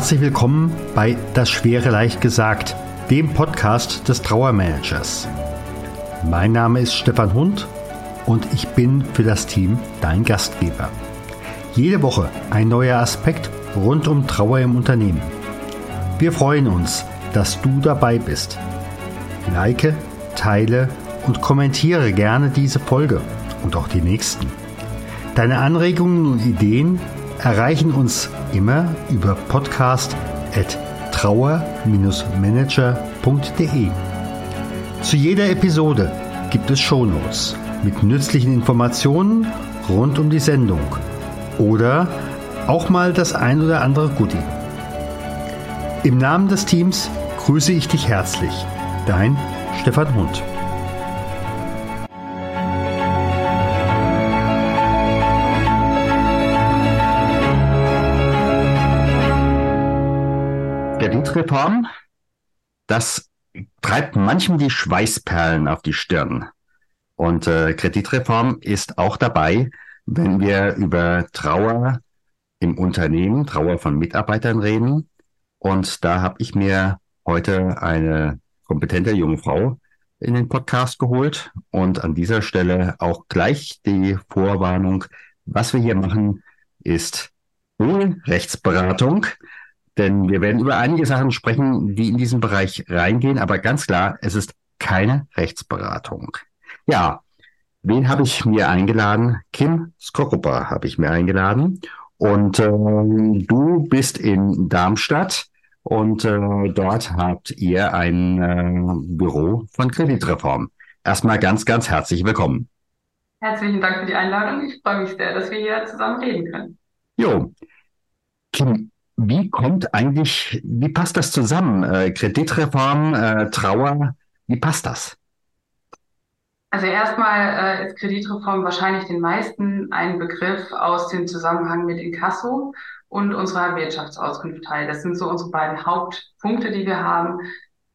Herzlich willkommen bei Das Schwere leicht gesagt, dem Podcast des Trauermanagers. Mein Name ist Stefan Hund und ich bin für das Team dein Gastgeber. Jede Woche ein neuer Aspekt rund um Trauer im Unternehmen. Wir freuen uns, dass du dabei bist. Like, teile und kommentiere gerne diese Folge und auch die nächsten. Deine Anregungen und Ideen erreichen uns immer über podcast.trauer-manager.de. Zu jeder Episode gibt es Shownotes mit nützlichen Informationen rund um die Sendung oder auch mal das ein oder andere Goodie. Im Namen des Teams grüße ich dich herzlich. Dein Stefan Hund. Kreditreform, das treibt manchem die Schweißperlen auf die Stirn. Und äh, Kreditreform ist auch dabei, wenn wir über Trauer im Unternehmen, Trauer von Mitarbeitern reden. Und da habe ich mir heute eine kompetente junge Frau in den Podcast geholt. Und an dieser Stelle auch gleich die Vorwarnung, was wir hier machen, ist ohne Rechtsberatung. Denn wir werden über einige Sachen sprechen, die in diesen Bereich reingehen. Aber ganz klar, es ist keine Rechtsberatung. Ja, wen habe ich mir eingeladen? Kim Skorupa habe ich mir eingeladen. Und äh, du bist in Darmstadt und äh, dort habt ihr ein äh, Büro von Kreditreform. Erstmal ganz, ganz herzlich willkommen. Herzlichen Dank für die Einladung. Ich freue mich sehr, dass wir hier zusammen reden können. Jo. Kim, wie kommt eigentlich, wie passt das zusammen? Äh, Kreditreform, äh, Trauer, wie passt das? Also erstmal äh, ist Kreditreform wahrscheinlich den meisten ein Begriff aus dem Zusammenhang mit Inkasso und unserer Wirtschaftsauskunftei. Das sind so unsere beiden Hauptpunkte, die wir haben.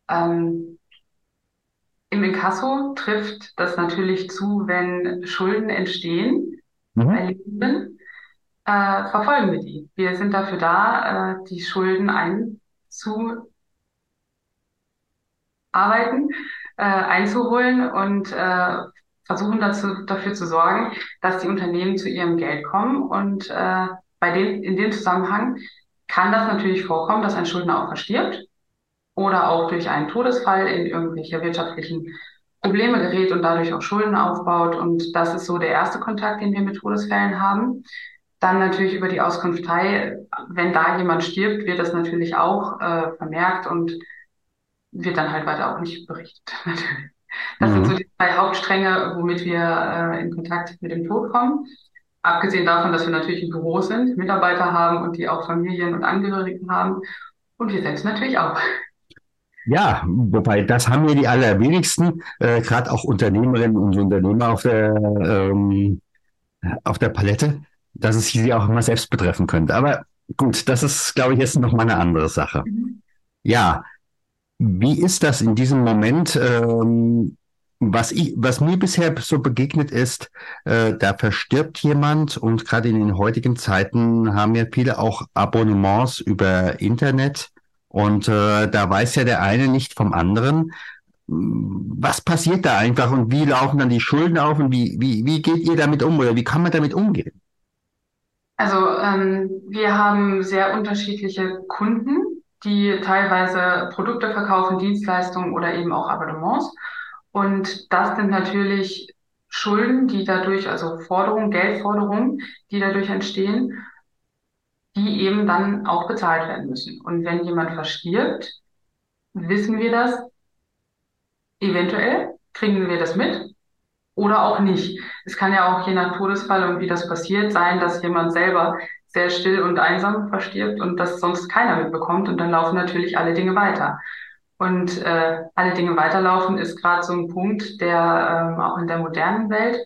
Ähm, Im Inkasso trifft das natürlich zu, wenn Schulden entstehen mhm. bei Lebenden äh, verfolgen wir die. Wir sind dafür da, äh, die Schulden einzuarbeiten, äh, einzuholen und äh, versuchen dazu, dafür zu sorgen, dass die Unternehmen zu ihrem Geld kommen. Und äh, bei dem, in dem Zusammenhang kann das natürlich vorkommen, dass ein Schuldner auch verstirbt oder auch durch einen Todesfall in irgendwelche wirtschaftlichen Probleme gerät und dadurch auch Schulden aufbaut. Und das ist so der erste Kontakt, den wir mit Todesfällen haben. Dann natürlich über die Auskunftei, wenn da jemand stirbt, wird das natürlich auch äh, vermerkt und wird dann halt weiter auch nicht berichtet. Das mhm. sind so die drei Hauptstränge, womit wir äh, in Kontakt mit dem Tod kommen. Abgesehen davon, dass wir natürlich im Büro sind, Mitarbeiter haben und die auch Familien und Angehörigen haben. Und wir selbst natürlich auch. Ja, wobei das haben wir die allerwenigsten, äh, gerade auch Unternehmerinnen und Unternehmer auf der, ähm, auf der Palette dass es sie auch immer selbst betreffen könnte. Aber gut, das ist, glaube ich, jetzt noch mal eine andere Sache. Mhm. Ja, wie ist das in diesem Moment? Ähm, was, ich, was mir bisher so begegnet ist, äh, da verstirbt jemand und gerade in den heutigen Zeiten haben ja viele auch Abonnements über Internet und äh, da weiß ja der eine nicht vom anderen. Was passiert da einfach und wie laufen dann die Schulden auf und wie, wie, wie geht ihr damit um oder wie kann man damit umgehen? Also ähm, wir haben sehr unterschiedliche Kunden, die teilweise Produkte verkaufen, Dienstleistungen oder eben auch Abonnements. Und das sind natürlich Schulden, die dadurch, also Forderungen, Geldforderungen, die dadurch entstehen, die eben dann auch bezahlt werden müssen. Und wenn jemand verstirbt, wissen wir das eventuell, kriegen wir das mit oder auch nicht. Es kann ja auch je nach Todesfall und wie das passiert sein, dass jemand selber sehr still und einsam verstirbt und das sonst keiner mitbekommt und dann laufen natürlich alle Dinge weiter. Und äh, alle Dinge weiterlaufen ist gerade so ein Punkt, der ähm, auch in der modernen Welt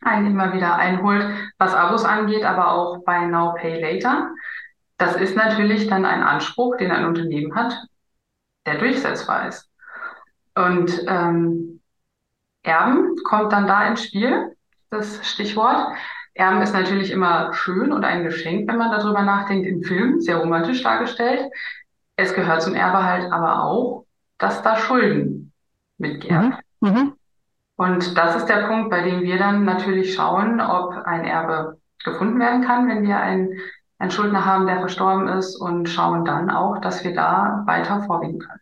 einen immer wieder einholt, was Abos angeht, aber auch bei Now Pay Later. Das ist natürlich dann ein Anspruch, den ein Unternehmen hat, der durchsetzbar ist. Und ähm, Erben kommt dann da ins Spiel, das Stichwort. Erben ist natürlich immer schön und ein Geschenk, wenn man darüber nachdenkt, im Film, sehr romantisch dargestellt. Es gehört zum Erbe halt aber auch, dass da Schulden mitgeerbt Mhm. Mhm. Und das ist der Punkt, bei dem wir dann natürlich schauen, ob ein Erbe gefunden werden kann, wenn wir einen, einen Schuldner haben, der verstorben ist und schauen dann auch, dass wir da weiter vorgehen können.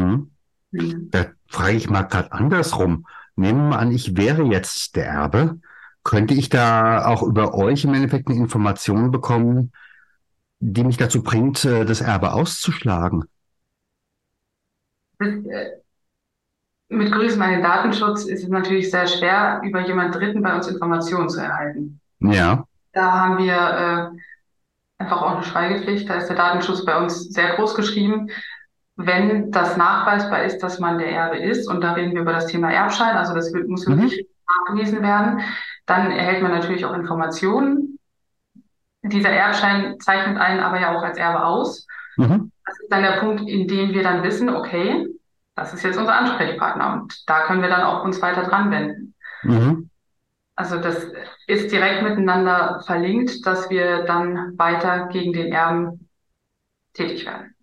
Mhm. Mhm. Da frage ich mal gerade andersrum. Nehmen wir mal an, ich wäre jetzt der Erbe. Könnte ich da auch über euch im Endeffekt eine Information bekommen, die mich dazu bringt, äh, das Erbe auszuschlagen? Das, äh, Mit Grüßen an den Datenschutz ist es natürlich sehr schwer, über jemand Dritten bei uns Informationen zu erhalten. Ja. Da haben wir äh, einfach auch eine Schweigepflicht. Da ist der Datenschutz bei uns sehr groß geschrieben. Wenn das nachweisbar ist, dass man der Erbe ist, und da reden wir über das Thema Erbschein, also das muss Mhm. wirklich nachgewiesen werden, dann erhält man natürlich auch Informationen. Dieser Erbschein zeichnet einen aber ja auch als Erbe aus. Mhm. Das ist dann der Punkt, in dem wir dann wissen, okay, das ist jetzt unser Ansprechpartner und da können wir dann auch uns weiter dran wenden. Mhm. Also das ist direkt miteinander verlinkt, dass wir dann weiter gegen den Erben tätig werden.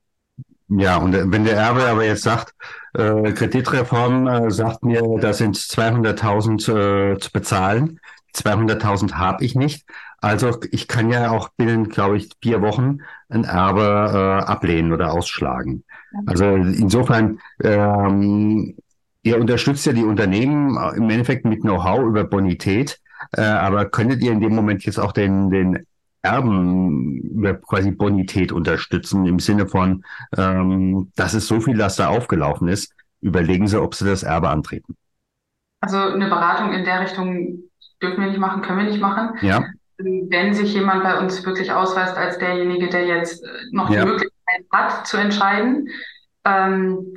Ja, und äh, wenn der Erbe aber jetzt sagt, äh, Kreditreform äh, sagt mir, da sind 200.000 äh, zu bezahlen. 200.000 habe ich nicht. Also ich kann ja auch binnen, glaube ich, vier Wochen ein Erbe äh, ablehnen oder ausschlagen. Also insofern, ähm, ihr unterstützt ja die Unternehmen äh, im Endeffekt mit Know-how über Bonität, äh, aber könntet ihr in dem Moment jetzt auch den, den Erben quasi Bonität unterstützen im Sinne von, ähm, das ist so viel, dass da aufgelaufen ist, überlegen Sie, ob Sie das Erbe antreten. Also eine Beratung in der Richtung dürfen wir nicht machen, können wir nicht machen. Ja, Wenn sich jemand bei uns wirklich ausweist als derjenige, der jetzt äh, noch die Ja. Möglichkeit hat zu entscheiden, ähm,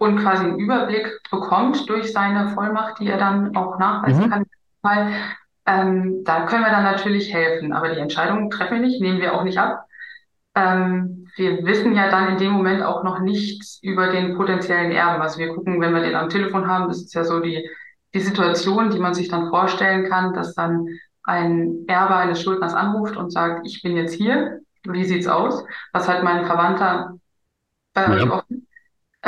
und quasi einen Überblick bekommt durch seine Vollmacht, die er dann auch nachweisen Mhm. kann, weil, ähm, da können wir dann natürlich helfen. Aber die Entscheidung treffen wir nicht, nehmen wir auch nicht ab. Ähm, wir wissen ja dann in dem Moment auch noch nichts über den potenziellen Erben. Also wir gucken, wenn wir den am Telefon haben, das ist ja so die, die Situation, die man sich dann vorstellen kann, dass dann ein Erbe eines Schuldners anruft und sagt, ich bin jetzt hier, wie sieht's aus? Was hat mein Verwandter bei Ja. euch offen?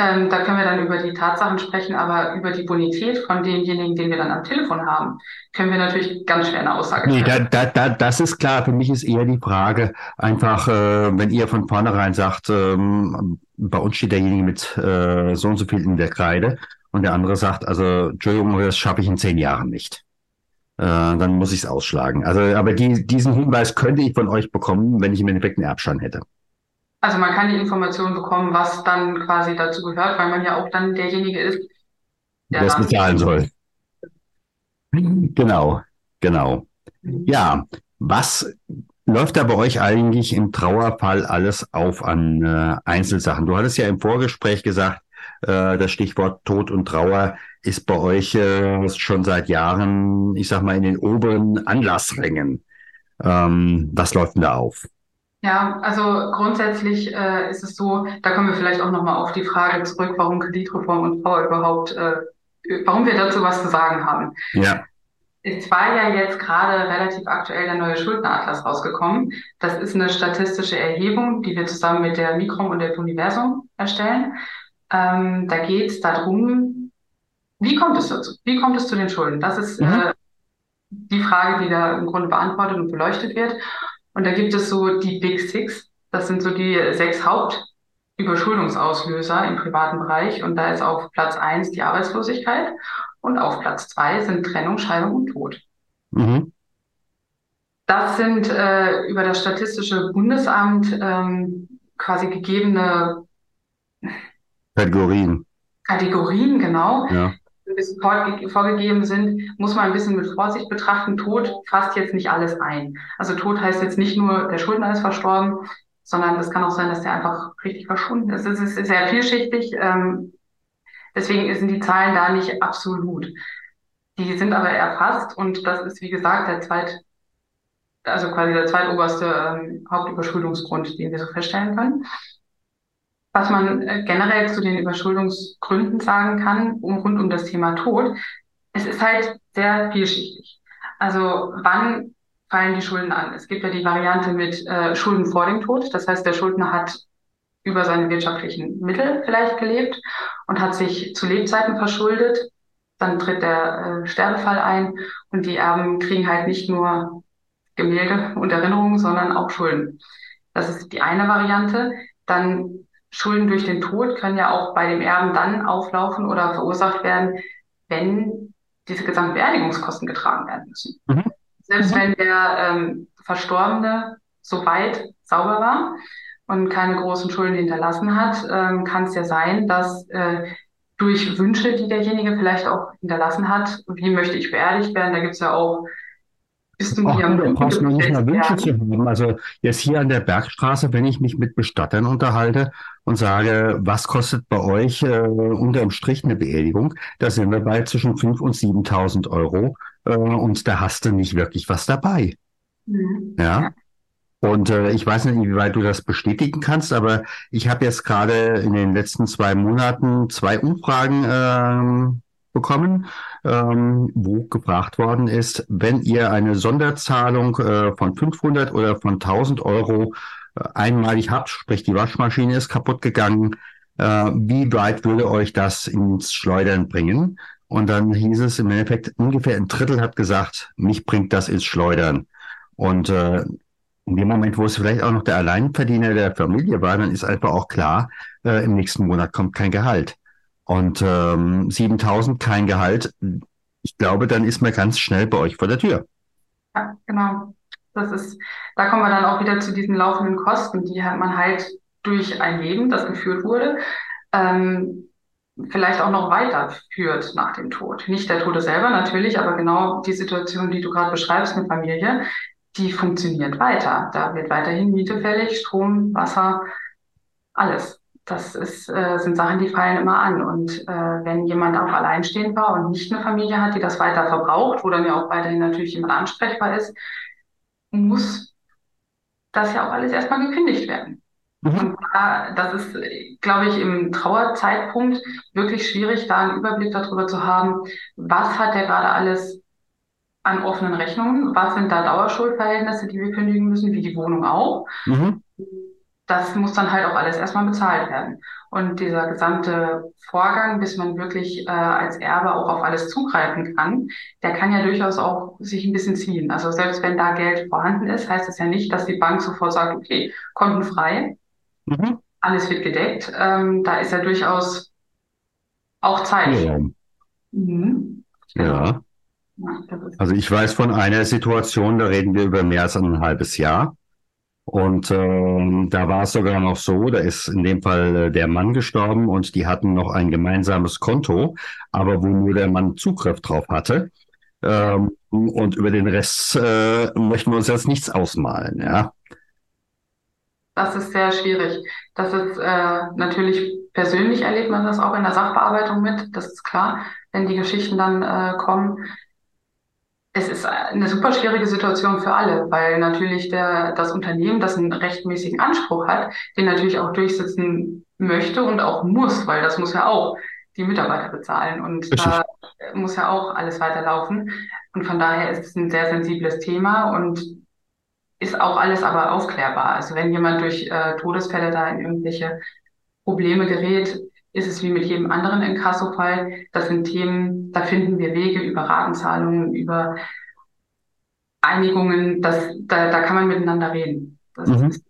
Ähm, da können wir dann über die Tatsachen sprechen, aber über die Bonität von demjenigen, den wir dann am Telefon haben, können wir natürlich ganz schwer eine Aussage nee, treffen. da, da, da, das ist klar. Für mich ist eher die Frage einfach, äh, wenn ihr von vornherein sagt, ähm, bei uns steht derjenige mit äh, so und so viel in der Kreide und der andere sagt, also Entschuldigung, das schaffe ich in zehn Jahren nicht. Äh, dann muss ich es ausschlagen. Also, aber die, diesen Hinweis könnte ich von euch bekommen, wenn ich im Endeffekt einen Erbschein hätte. Also man kann die Information bekommen, was dann quasi dazu gehört, weil man ja auch dann derjenige ist, der dann bezahlen soll. Genau, genau. Ja, was läuft da bei euch eigentlich im Trauerfall alles auf an äh, Einzelsachen? Du hattest ja im Vorgespräch gesagt, äh, das Stichwort Tod und Trauer ist bei euch äh, schon seit Jahren, ich sag mal, in den oberen Anlassrängen. Ähm, was läuft denn da auf? Ja, also grundsätzlich äh, ist es so, da kommen wir vielleicht auch nochmal auf die Frage zurück, warum Kreditreform und Trauer überhaupt, äh, warum wir dazu was zu sagen haben. Ja. Es war ja jetzt gerade relativ aktuell der neue Schuldenatlas rausgekommen. Das ist eine statistische Erhebung, die wir zusammen mit der Mikrom und der Universum erstellen. Ähm, da geht es darum, wie kommt es dazu? Wie kommt es zu den Schulden? Das ist mhm. äh, die Frage, die da im Grunde beantwortet und beleuchtet wird. Und da gibt es so die Big Six. Das sind so die sechs Hauptüberschuldungsauslöser im privaten Bereich. Und da ist auf Platz eins die Arbeitslosigkeit. Und auf Platz zwei sind Trennung, Scheidung und Tod. Mhm. Das sind äh, über das Statistische Bundesamt ähm, quasi gegebene Kategorien. Kategorien, genau. Ja. Vorgegeben sind, muss man ein bisschen mit Vorsicht betrachten. Tod fasst jetzt nicht alles ein. Also Tod heißt jetzt nicht nur, der Schuldner ist verstorben, sondern es kann auch sein, dass der einfach richtig verschwunden ist. Es ist sehr vielschichtig. Ähm, Deswegen sind die Zahlen da nicht absolut. Die sind aber erfasst und das ist, wie gesagt, der zweit, also quasi der zweitoberste ähm, Hauptüberschuldungsgrund, den wir so feststellen können. Was man äh, generell zu den Überschuldungsgründen sagen kann, um, rund um das Thema Tod, es ist halt sehr vielschichtig. Also wann fallen die Schulden an? Es gibt ja die Variante mit äh, Schulden vor dem Tod. Das heißt, der Schuldner hat über seine wirtschaftlichen Mittel vielleicht gelebt und hat sich zu Lebzeiten verschuldet. Dann tritt der äh, Sterbefall ein und die Erben kriegen halt nicht nur Gemälde und Erinnerungen, sondern auch Schulden. Das ist die eine Variante. Dann Schulden durch den Tod können ja auch bei dem Erben dann auflaufen oder verursacht werden, wenn diese gesamten Beerdigungskosten getragen werden müssen. Mhm. Selbst mhm. wenn der ähm, Verstorbene soweit sauber war, und keine großen Schulden hinterlassen hat, ähm, kann es ja sein, dass äh, durch Wünsche, die derjenige vielleicht auch hinterlassen hat, wie möchte ich beerdigt werden, da gibt es ja auch bist du am brauchst noch nicht mal Wünsche zu haben. Also jetzt hier an der Bergstraße, wenn ich mich mit Bestattern unterhalte und sage, was kostet bei euch äh, unterm Strich eine Beerdigung, da sind wir bei zwischen 5.000 und 7.000 Euro äh, und da hast du nicht wirklich was dabei. Mhm. Ja. Und äh, ich weiß nicht, inwieweit du das bestätigen kannst, aber ich habe jetzt gerade in den letzten zwei Monaten zwei Umfragen ähm, bekommen, ähm, wo gefragt worden ist, wenn ihr eine Sonderzahlung äh, von 500 oder von 1000 Euro einmalig habt, sprich die Waschmaschine ist kaputt gegangen, äh, wie weit würde euch das ins Schleudern bringen? Und dann hieß es im Endeffekt, ungefähr ein Drittel hat gesagt, mich bringt das ins Schleudern. Und äh, in dem Moment, wo es vielleicht auch noch der Alleinverdiener der Familie war, dann ist einfach auch klar, äh, im nächsten Monat kommt kein Gehalt. Und ähm, 7000 kein Gehalt, ich glaube, dann ist man ganz schnell bei euch vor der Tür. Ja, genau. Das ist, da kommen wir dann auch wieder zu diesen laufenden Kosten, die man halt durch ein Leben, das geführt wurde, ähm, vielleicht auch noch weiterführt nach dem Tod. Nicht der Tode selber natürlich, aber genau die Situation, die du gerade beschreibst mit Familie, die funktioniert weiter. Da wird weiterhin Miete fällig, Strom, Wasser, alles. Das ist, äh, sind Sachen, die fallen immer an. Und äh, wenn jemand auch alleinstehend war und nicht eine Familie hat, die das weiter verbraucht, wo dann ja auch weiterhin natürlich jemand ansprechbar ist, muss das ja auch alles erstmal gekündigt werden. Mhm. Und da, das ist, glaube ich, im Trauerzeitpunkt wirklich schwierig, da einen Überblick darüber zu haben, was hat der gerade alles an offenen Rechnungen. Was sind da Dauerschuldverhältnisse, die wir kündigen müssen, wie die Wohnung auch. Mhm. Das muss dann halt auch alles erstmal bezahlt werden. Und dieser gesamte Vorgang, bis man wirklich äh, als Erbe auch auf alles zugreifen kann, der kann ja durchaus auch sich ein bisschen ziehen. Also selbst wenn da Geld vorhanden ist, heißt das ja nicht, dass die Bank sofort sagt, okay, Konten frei, mhm. alles wird gedeckt. Ähm, da ist ja durchaus auch Zeit. Ja. Mhm. ja. Also ich weiß von einer Situation, da reden wir über mehr als ein halbes Jahr. Und ähm, da war es sogar noch so, da ist in dem Fall äh, der Mann gestorben und die hatten noch ein gemeinsames Konto, aber wo nur der Mann Zugriff drauf hatte. Ähm, und über den Rest äh, möchten wir uns jetzt nichts ausmalen, ja. Das ist sehr schwierig. Das ist äh, natürlich persönlich erlebt man das auch in der Sachbearbeitung mit, das ist klar, wenn die Geschichten dann äh, kommen. Es ist eine super schwierige Situation für alle, weil natürlich der, das Unternehmen, das einen rechtmäßigen Anspruch hat, den natürlich auch durchsetzen möchte und auch muss, weil das muss ja auch die Mitarbeiter bezahlen und Richtig. da muss ja auch alles weiterlaufen. Und von daher ist es ein sehr sensibles Thema und ist auch alles aber aufklärbar. Also wenn jemand durch äh, Todesfälle da in irgendwelche Probleme gerät, ist es wie mit jedem anderen Inkasso-Fall. Das sind Themen, da finden wir Wege über Ratenzahlungen, über Einigungen, das, da, da kann man miteinander reden. Das mhm. ist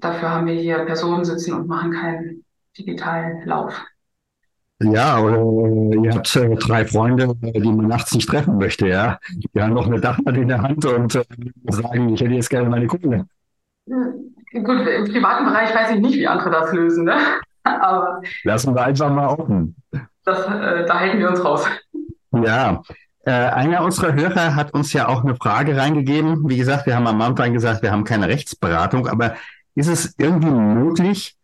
Dafür haben wir hier Personen sitzen und machen keinen digitalen Lauf. Ja, oder ihr habt äh, drei Freunde, die man nachts nicht treffen möchte, ja. Die haben noch eine Dachmatte in der Hand und äh, sagen, ich hätte jetzt gerne meine Kohle. Hm, gut, im privaten Bereich weiß ich nicht, wie andere das lösen, ne? Aber Lassen wir einfach mal offen. Das, äh, da halten wir uns raus. Ja, äh, einer unserer Hörer hat uns ja auch eine Frage reingegeben. Wie gesagt, wir haben am Anfang gesagt, wir haben keine Rechtsberatung, aber ist es irgendwie möglich,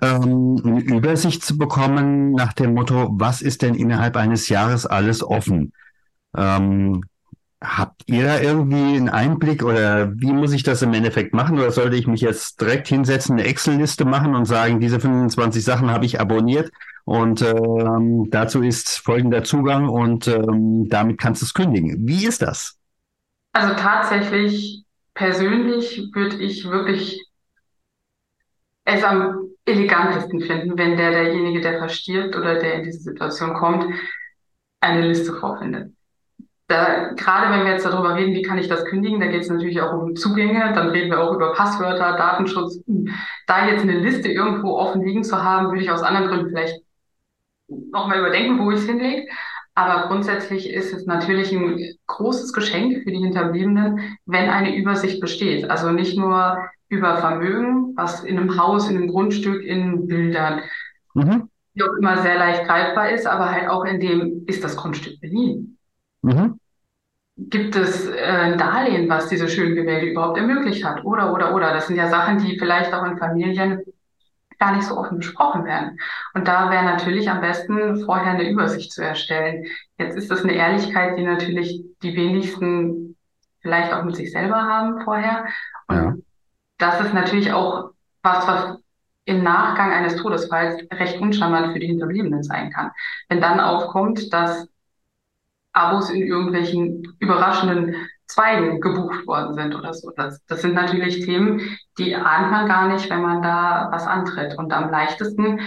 ähm, eine Übersicht zu bekommen nach dem Motto, was ist denn innerhalb eines Jahres alles offen? Ähm, habt ihr da irgendwie einen Einblick oder wie muss ich das im Endeffekt machen? Oder sollte ich mich jetzt direkt hinsetzen, eine Excel-Liste machen und sagen, diese 25 Sachen habe ich abonniert und ähm, dazu ist folgender Zugang und ähm, damit kannst du es kündigen. Wie ist das? Also tatsächlich, persönlich würde ich wirklich es am elegantesten finden, wenn der derjenige, der verstirbt oder der in diese Situation kommt, eine Liste vorfindet. Da, gerade wenn wir jetzt darüber reden, wie kann ich das kündigen, da geht es natürlich auch um Zugänge, dann reden wir auch über Passwörter, Datenschutz. Da jetzt eine Liste irgendwo offen liegen zu haben, würde ich aus anderen Gründen vielleicht nochmal überdenken, wo ich es hinlege. Aber grundsätzlich ist es natürlich ein großes Geschenk für die Hinterbliebenen, wenn eine Übersicht besteht. Also nicht nur über Vermögen, was in einem Haus, in einem Grundstück, in Bildern, mhm. wie auch immer sehr leicht greifbar ist, aber halt auch in dem, ist das Grundstück beliehen? Mhm. Gibt es äh, ein Darlehen, was diese schönen Gemälde überhaupt ermöglicht hat? Oder, oder, oder. Das sind ja Sachen, die vielleicht auch in Familien gar nicht so offen besprochen werden. Und da wäre natürlich am besten, vorher eine Übersicht zu erstellen. Jetzt ist das eine Ehrlichkeit, die natürlich die wenigsten vielleicht auch mit sich selber haben vorher. Und ja das ist natürlich auch was, was im Nachgang eines Todesfalls recht uncharmant für die Hinterbliebenen sein kann. Wenn dann aufkommt, dass Abos in irgendwelchen überraschenden Zweigen gebucht worden sind oder so. Das, das sind natürlich Themen, die ahnt man gar nicht, wenn man da was antritt. Und am leichtesten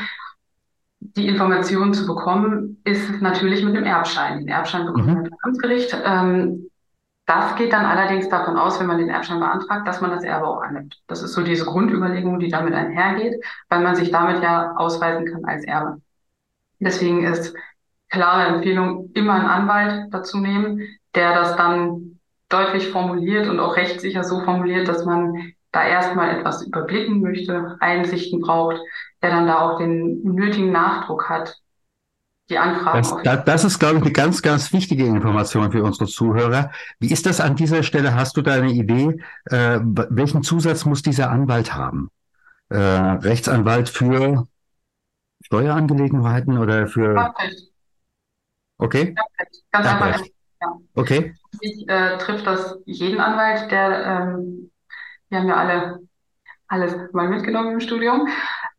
die Informationen zu bekommen, ist natürlich mit dem Erbschein. Den Erbschein bekommt man mhm. beim Amtsgericht. Ähm, das geht dann allerdings davon aus, wenn man den Erbschein beantragt, dass man das Erbe auch annimmt. Das ist so diese Grundüberlegung, die damit einhergeht, weil man sich damit ja ausweisen kann als Erbe. Deswegen ist klare Empfehlung, immer einen Anwalt dazu nehmen, der das dann deutlich formuliert und auch rechtssicher so formuliert, dass man da erstmal etwas überblicken möchte, Einsichten braucht, der dann da auch den nötigen Nachdruck hat, die Anfragen. Das, das, das ist, glaube ich, eine ganz, ganz wichtige Information für unsere Zuhörer. Wie ist das an dieser Stelle? Hast du da eine Idee? Äh, welchen Zusatz muss dieser Anwalt haben? Äh, Rechtsanwalt für Steuerangelegenheiten oder für. Erbrecht. Okay. Ganz einfach. Ja. Okay. Ich äh, trifft das jeden Anwalt, der, ähm, wir haben ja alle alles mal mitgenommen im Studium.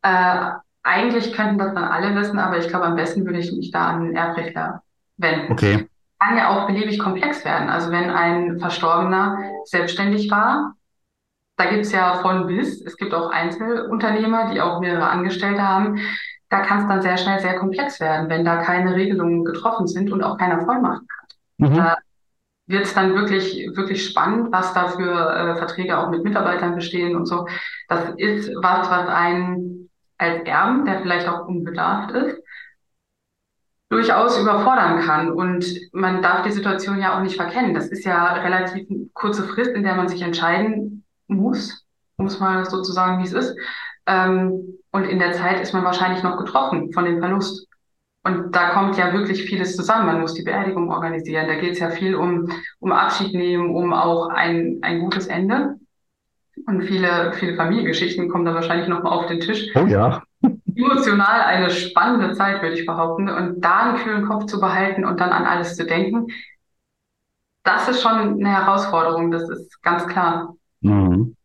Äh, eigentlich könnten das dann alle wissen, aber ich glaube, am besten würde ich mich da an den Erbrechtler wenden. Okay. Kann ja auch beliebig komplex werden. Also wenn ein Verstorbener selbstständig war, da gibt's ja von bis, es gibt auch Einzelunternehmer, die auch mehrere Angestellte haben. Da kann es dann sehr schnell sehr komplex werden, wenn da keine Regelungen getroffen sind und auch keiner Vollmachten hat. Mhm. Da wird es dann wirklich, wirklich spannend, was da für äh, Verträge auch mit Mitarbeitern bestehen und so. Das ist was, was einen als Erben, der vielleicht auch unbedarft ist, durchaus überfordern kann. Und man darf die Situation ja auch nicht verkennen. Das ist ja relativ kurze Frist, in der man sich entscheiden muss, um es mal so zu sagen, wie es ist. Ähm, und in der Zeit ist man wahrscheinlich noch getroffen von dem Verlust. Und da kommt ja wirklich vieles zusammen. Man muss die Beerdigung organisieren. Da geht es ja viel um, um Abschied nehmen, um auch ein, ein gutes Ende. Und viele, viele Familiengeschichten kommen da wahrscheinlich nochmal auf den Tisch. Oh ja. Emotional eine spannende Zeit, würde ich behaupten. Und da einen kühlen Kopf zu behalten und dann an alles zu denken, das ist schon eine Herausforderung, das ist ganz klar. Mhm.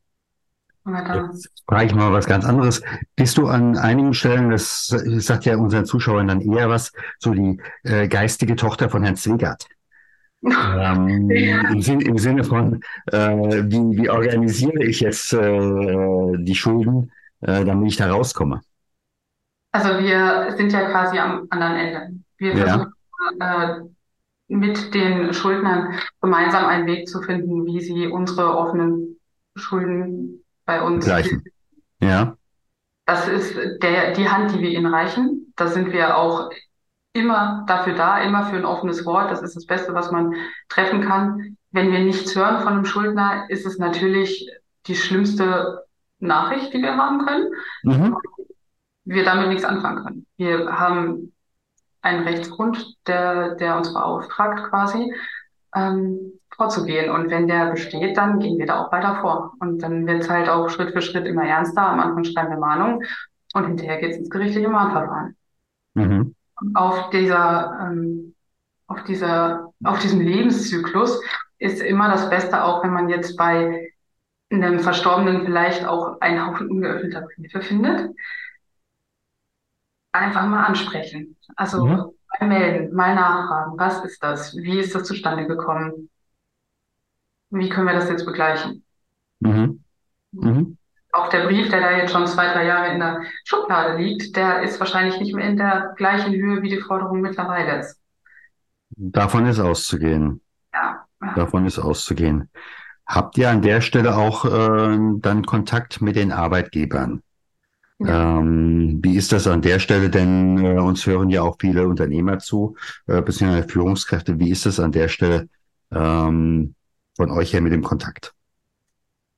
Jetzt frage ich mal was ganz anderes. Bist du an einigen Stellen, das sagt ja unseren Zuschauern dann eher was, so die äh, geistige Tochter von Herrn Zwegert? ähm, im, Sinn, im, Sinne von, äh, wie, wie organisiere ich jetzt äh, die Schulden, äh, damit ich da rauskomme? Also wir sind ja quasi am anderen Ende. Wir ja. versuchen äh, mit den Schuldnern gemeinsam einen Weg zu finden, wie sie unsere offenen Schulden bei uns gleichen. Ja. Das ist der, die Hand, die wir ihnen reichen. Da sind wir auch immer dafür da, immer für ein offenes Wort. Das ist das Beste, was man treffen kann. Wenn wir nichts hören von einem Schuldner, ist es natürlich die schlimmste Nachricht, die wir haben können. Mhm. Wir damit nichts anfangen können. Wir haben einen Rechtsgrund, der, der uns beauftragt quasi, ähm, vorzugehen. Und wenn der besteht, dann gehen wir da auch weiter vor. Und dann wird es halt auch Schritt für Schritt immer ernster. Am Anfang schreiben wir Mahnungen und hinterher geht es ins gerichtliche Mahnverfahren. Mhm. Auf dieser, ähm, auf dieser, auf diesem Lebenszyklus ist immer das Beste, auch wenn man jetzt bei einem Verstorbenen vielleicht auch einen Haufen ungeöffneter Briefe findet, einfach mal ansprechen. Also mhm. mal melden, mal nachfragen, was ist das? Wie ist das zustande gekommen? Wie können wir das jetzt begleichen? Mhm. Mhm. Auch der Brief, der da jetzt schon zwei, drei Jahre in der Schublade liegt, der ist wahrscheinlich nicht mehr in der gleichen Höhe, wie die Forderung mittlerweile ist. Davon ist auszugehen. Ja. Davon ist auszugehen. Habt ihr an der Stelle auch äh, dann Kontakt mit den Arbeitgebern? Ähm, wie ist das an der Stelle? Denn äh, uns hören ja auch viele Unternehmer zu, äh, beziehungsweise Führungskräfte. Wie ist das an der Stelle ähm, von euch her mit dem Kontakt?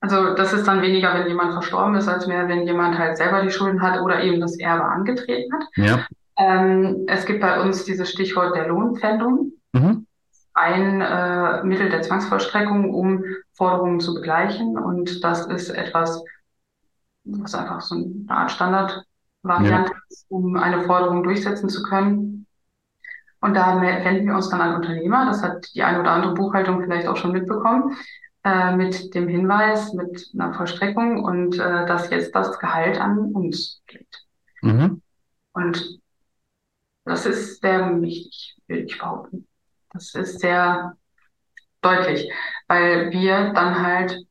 Also das ist dann weniger, wenn jemand verstorben ist, als mehr, wenn jemand halt selber die Schulden hat oder eben das Erbe angetreten hat. Ja. Ähm, es gibt bei uns dieses Stichwort der Lohnpfändung. Mhm. Ein äh, Mittel der Zwangsvollstreckung, um Forderungen zu begleichen. Und das ist etwas, was einfach so eine Art Standardvariante ja. ist, um eine Forderung durchsetzen zu können. Und da wenden wir uns dann an Unternehmer, das hat die eine oder andere Buchhaltung vielleicht auch schon mitbekommen, äh, mit dem Hinweis, mit einer Vollstreckung und äh, dass jetzt das Gehalt an uns geht. Mhm. Und das ist sehr wichtig, würde ich behaupten. Das ist sehr deutlich, weil wir dann halt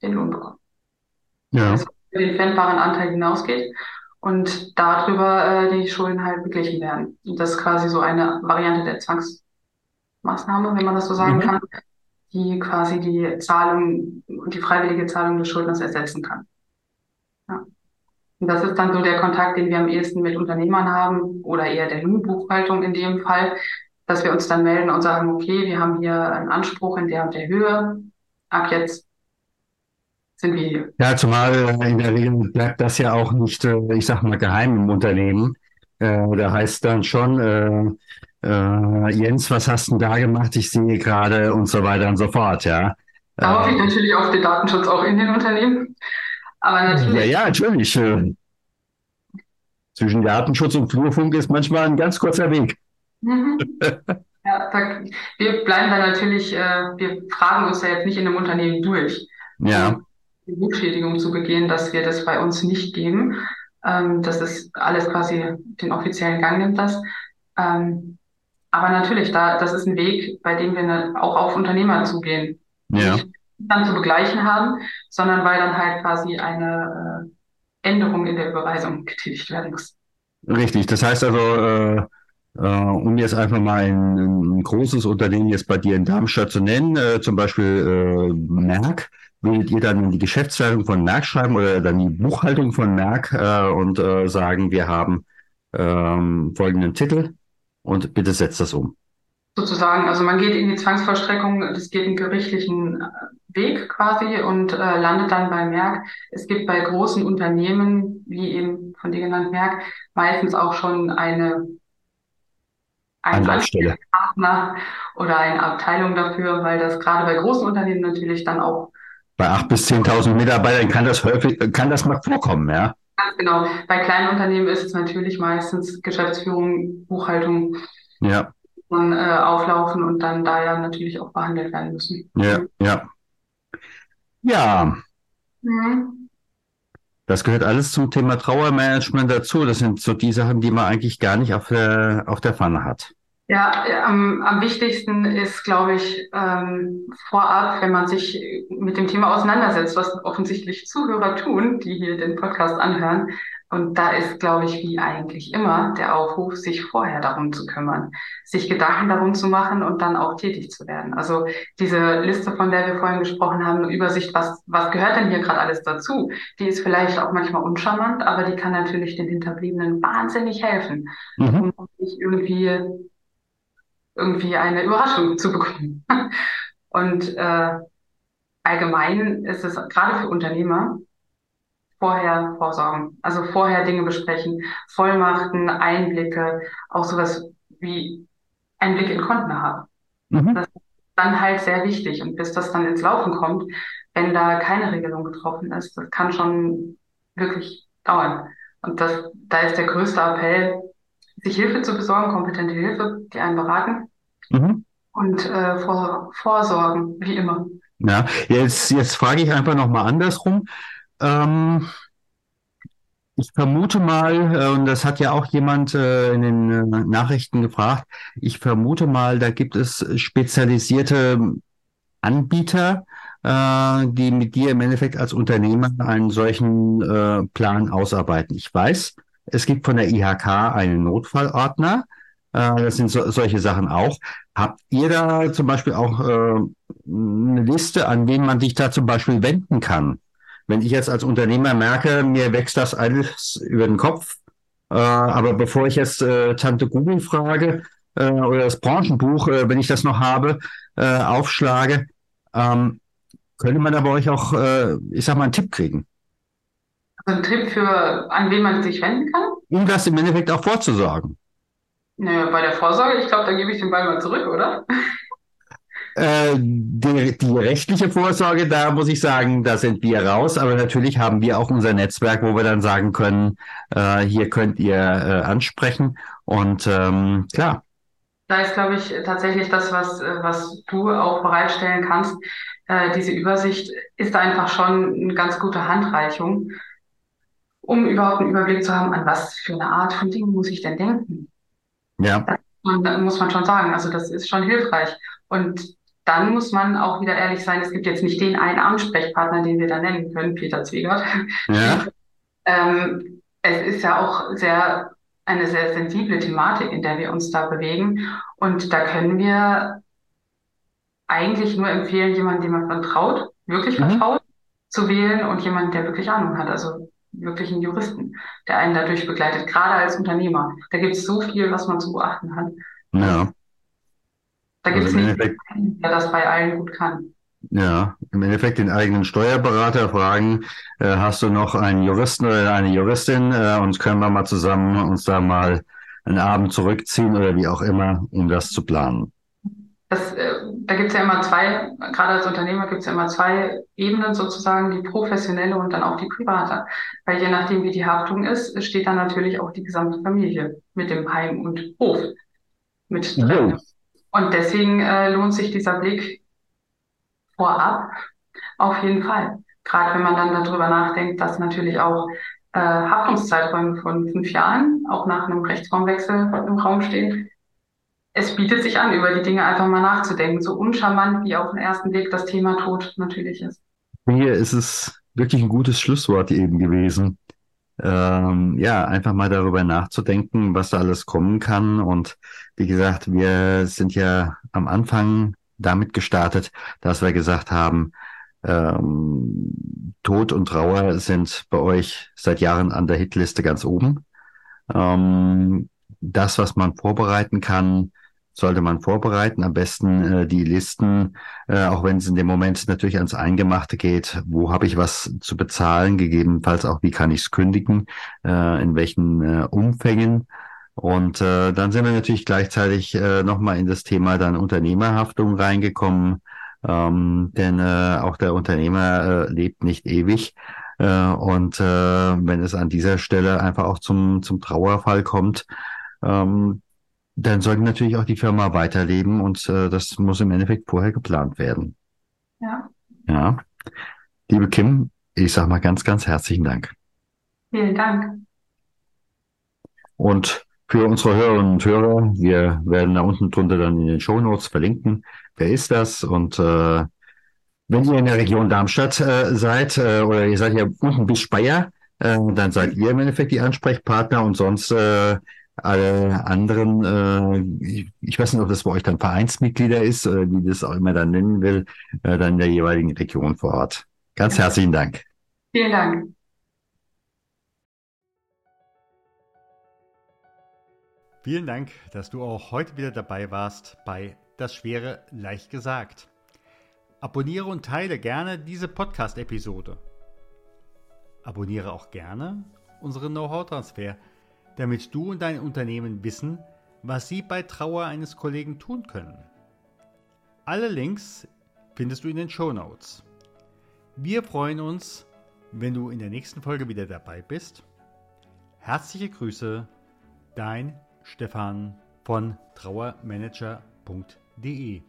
den Lohn bekommen ja. das über den pfändbaren Anteil hinausgeht und darüber äh, die Schulden halt beglichen werden. Und das ist quasi so eine Variante der Zwangsmaßnahme, wenn man das so sagen mhm. kann, die quasi die Zahlung, die freiwillige Zahlung des Schuldners ersetzen kann. Ja. Und das ist dann so der Kontakt, den wir am ehesten mit Unternehmern haben oder eher der Lohnbuchhaltung in dem Fall, dass wir uns dann melden und sagen, okay, wir haben hier einen Anspruch in der und der Höhe. Ab jetzt sind wir. Ja, zumal äh, in der Regel bleibt das ja auch nicht, äh, ich sag mal, geheim im Unternehmen. Äh, da heißt dann schon, äh, äh, Jens, was hast du da gemacht? Ich sehe gerade und so weiter und so fort, ja. Da hoffe ich natürlich auf den Datenschutz auch in den Unternehmen. Aber natürlich. Ja, ja, natürlich. Zwischen Datenschutz und Flurfunk ist manchmal ein ganz kurzer Weg. Mhm. Ja, da, wir bleiben da natürlich, äh, wir fragen uns ja jetzt nicht in einem Unternehmen durch. Ja. Rückschädigung zu begehen, dass wir das bei uns nicht geben. Ähm, das ist alles quasi den offiziellen Gang nimmt das. Ähm, aber natürlich, da, das ist ein Weg, bei dem wir ne, auch auf Unternehmer zugehen. Ja. Nicht dann zu begleichen haben, sondern weil dann halt quasi eine äh, Änderung in der Überweisung getätigt werden muss. Richtig, das heißt also, äh, äh, um jetzt einfach mal ein, ein, großes Unternehmen jetzt bei dir in Darmstadt zu nennen, äh, zum Beispiel äh, Merck, würdet ihr dann die Geschäftsleitung von Merck schreiben oder dann die Buchhaltung von Merck äh, und äh, sagen, wir haben ähm, folgenden Titel und bitte setzt das um. Sozusagen, also man geht in die Zwangsvollstreckung, das geht in gerichtlichen äh, Weg quasi und äh, landet dann bei Merck. Es gibt bei großen Unternehmen, wie eben von dir genannt Merck, meistens auch schon eine einen Partner oder eine Abteilung dafür, weil das gerade bei großen Unternehmen natürlich dann auch bei acht bis 10.000 Mitarbeitern kann das häufig, kann das mal vorkommen, ja? Ganz genau. Bei kleinen Unternehmen ist es natürlich meistens Geschäftsführung, Buchhaltung, ja. dann äh, auflaufen und dann da ja natürlich auch behandelt werden müssen. Ja, ja. Ja. Mhm. Das gehört alles zum Thema Trauermanagement dazu. Das sind so die Sachen, die man eigentlich gar nicht auf der, auf der Pfanne hat. Ja, am, am wichtigsten ist, glaube ich, ähm, vorab, wenn man sich mit dem Thema auseinandersetzt, was offensichtlich Zuhörer tun, die hier den Podcast anhören. Und da ist, glaube ich, wie eigentlich immer der Aufruf, sich vorher darum zu kümmern, sich Gedanken darum zu machen und dann auch tätig zu werden. Also diese Liste, von der wir vorhin gesprochen haben, eine Übersicht, was, was gehört denn hier gerade alles dazu, die ist vielleicht auch manchmal uncharmant, aber die kann natürlich den Hinterbliebenen wahnsinnig helfen, mhm. um sich irgendwie irgendwie eine Überraschung zu bekommen. Und äh, allgemein ist es gerade für Unternehmer vorher vorsorgen, also vorher Dinge besprechen, Vollmachten, Einblicke, auch sowas wie Einblick in Konten haben. Mhm. Das ist dann halt sehr wichtig. Und bis das dann ins Laufen kommt, wenn da keine Regelung getroffen ist, das kann schon wirklich dauern. Und das, da ist der größte Appell, sich Hilfe zu besorgen, kompetente Hilfe, die einen beraten mhm. und äh, vor, vorsorgen, wie immer. Ja, jetzt, jetzt frage ich einfach nochmal andersrum. Ähm, ich vermute mal, äh, und das hat ja auch jemand äh, in den äh, Nachrichten gefragt, ich vermute mal, da gibt es spezialisierte Anbieter, äh, die mit dir im Endeffekt als Unternehmer einen solchen äh, Plan ausarbeiten. Ich weiß, es gibt von der IHK einen Notfallordner, äh, das sind so, solche Sachen auch. Habt ihr da zum Beispiel auch äh, eine Liste, an wen man sich da zum Beispiel wenden kann? Wenn ich jetzt als Unternehmer merke, mir wächst das alles über den Kopf, äh, aber bevor ich jetzt äh, Tante Google frage äh, oder das Branchenbuch, äh, wenn ich das noch habe, äh, aufschlage, ähm, könnte man da bei euch auch, ich sag mal, einen Tipp kriegen? Also ein Tipp für, an wen man sich wenden kann? Um das im Endeffekt auch vorzusagen. Naja, bei der Vorsorge, ich glaube, da gebe ich den Ball mal zurück, oder? Äh, die, die rechtliche Vorsorge, da muss ich sagen, da sind wir raus. Aber natürlich haben wir auch unser Netzwerk, wo wir dann sagen können, äh, hier könnt ihr äh, ansprechen. Und ähm, klar. Da ist, glaube ich, tatsächlich das, was, was du auch bereitstellen kannst. Äh, diese Übersicht ist einfach schon eine ganz gute Handreichung, um überhaupt einen Überblick zu haben, an was für eine Art von Dingen muss ich denn denken. Ja. Das muss man schon sagen. Also das ist schon hilfreich. Und dann muss man auch wieder ehrlich sein, es gibt jetzt nicht den einen Ansprechpartner, den wir da nennen können, Peter Zwiegert. Ja. ähm, es ist ja auch sehr eine sehr sensible Thematik, in der wir uns da bewegen. Und da können wir eigentlich nur empfehlen, jemanden, dem man vertraut, wirklich mhm. vertraut, zu wählen und jemanden, der wirklich Ahnung hat. Also wirklich einen Juristen, der einen dadurch begleitet, gerade als Unternehmer. Da gibt es so viel, was man zu beachten hat. Ja. Da gibt es also nicht, der das bei allen gut kann. Ja, im Endeffekt den eigenen Steuerberater fragen, äh, hast du noch einen Juristen oder eine Juristin äh, und können wir mal zusammen uns da mal einen Abend zurückziehen oder wie auch immer, um das zu planen das, äh, da gibt es ja immer zwei, gerade als Unternehmer gibt es ja immer zwei Ebenen sozusagen, die professionelle und dann auch die private. Weil je nachdem, wie die Haftung ist, steht dann natürlich auch die gesamte Familie mit dem Heim und Hof mit drin. Ja. Und deswegen äh, lohnt sich dieser Blick vorab auf jeden Fall. Gerade wenn man dann darüber nachdenkt, dass natürlich auch äh, Haftungszeiträume von fünf Jahren auch nach einem Rechtsraumwechsel im Raum stehen, es bietet sich an, über die Dinge einfach mal nachzudenken, so uncharmant wie auf den ersten Blick das Thema Tod natürlich ist. Hier ist es wirklich ein gutes Schlusswort eben gewesen. Ähm, ja, einfach mal darüber nachzudenken, was da alles kommen kann. Und wie gesagt, wir sind ja am Anfang damit gestartet, dass wir gesagt haben, ähm, Tod und Trauer sind bei euch seit Jahren an der Hitliste ganz oben. Ähm, das, was man vorbereiten kann, sollte man vorbereiten. Am besten äh, die Listen, äh, auch wenn es in dem Moment natürlich ans Eingemachte geht, wo habe ich was zu bezahlen, gegebenenfalls auch, wie kann ich es kündigen, äh, in welchen äh, Umfängen. Und äh, dann sind wir natürlich gleichzeitig äh, nochmal in das Thema dann Unternehmerhaftung reingekommen, ähm, denn äh, auch der Unternehmer äh, lebt nicht ewig. Äh, und äh, wenn es an dieser Stelle einfach auch zum, zum Trauerfall kommt, ähm, dann sollte natürlich auch die Firma weiterleben und äh, das muss im Endeffekt vorher geplant werden. Ja. Ja. Liebe Kim, ich sage mal ganz, ganz herzlichen Dank. Vielen Dank. Und für unsere Hörerinnen und Hörer, wir werden da unten drunter dann in den Show Notes verlinken, wer ist das und äh, wenn ihr in der Region Darmstadt äh, seid äh, oder ihr seid ja unten bis Speyer, äh, dann seid ihr im Endeffekt die Ansprechpartner und sonst äh, alle anderen, äh, ich, ich weiß nicht, ob das bei euch dann Vereinsmitglieder ist oder wie das auch immer dann nennen will, äh, dann in der jeweiligen Region vor Ort. Ganz herzlichen Dank. Vielen Dank. Vielen Dank, dass du auch heute wieder dabei warst bei Das Schwere leicht gesagt. Abonniere und teile gerne diese Podcast-Episode. Abonniere auch gerne unseren Know-how-Transfer damit du und dein Unternehmen wissen, was sie bei Trauer eines Kollegen tun können. Alle Links findest du in den Show Notes. Wir freuen uns, wenn du in der nächsten Folge wieder dabei bist. Herzliche Grüße, dein Stefan von trauermanager.de.